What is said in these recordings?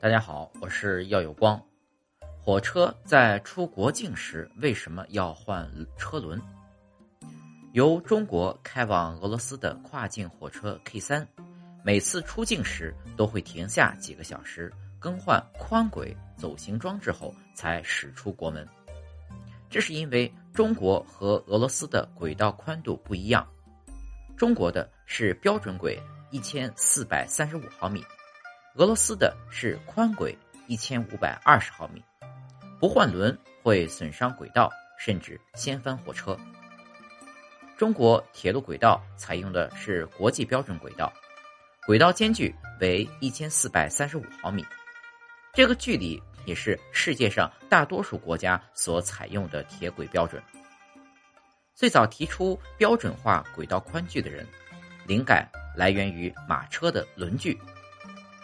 大家好，我是耀有光。火车在出国境时为什么要换车轮？由中国开往俄罗斯的跨境火车 K 三，每次出境时都会停下几个小时，更换宽轨走行装置后才驶出国门。这是因为中国和俄罗斯的轨道宽度不一样，中国的是标准轨一千四百三十五毫米。俄罗斯的是宽轨一千五百二十毫米，不换轮会损伤轨道，甚至掀翻火车。中国铁路轨道采用的是国际标准轨道，轨道间距为一千四百三十五毫米，这个距离也是世界上大多数国家所采用的铁轨标准。最早提出标准化轨道宽距的人，灵感来源于马车的轮距。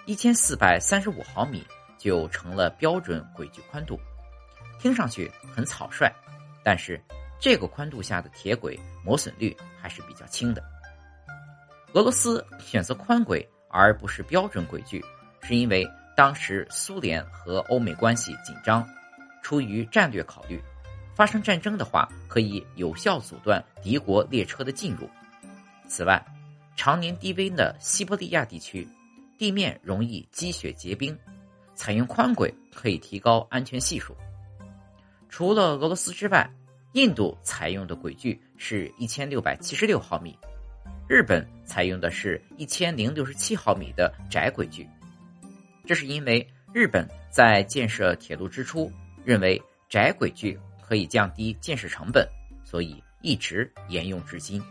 一千四百三十五毫米就成了标准轨距宽度，听上去很草率，但是这个宽度下的铁轨磨损率还是比较轻的。俄罗斯选择宽轨而不是标准轨距，是因为当时苏联和欧美关系紧张，出于战略考虑，发生战争的话可以有效阻断敌国列车的进入。此外，常年低温的西伯利亚地区。地面容易积雪结冰，采用宽轨可以提高安全系数。除了俄罗斯之外，印度采用的轨距是一千六百七十六毫米，日本采用的是一千零六十七毫米的窄轨距。这是因为日本在建设铁路之初认为窄轨距可以降低建设成本，所以一直沿用至今。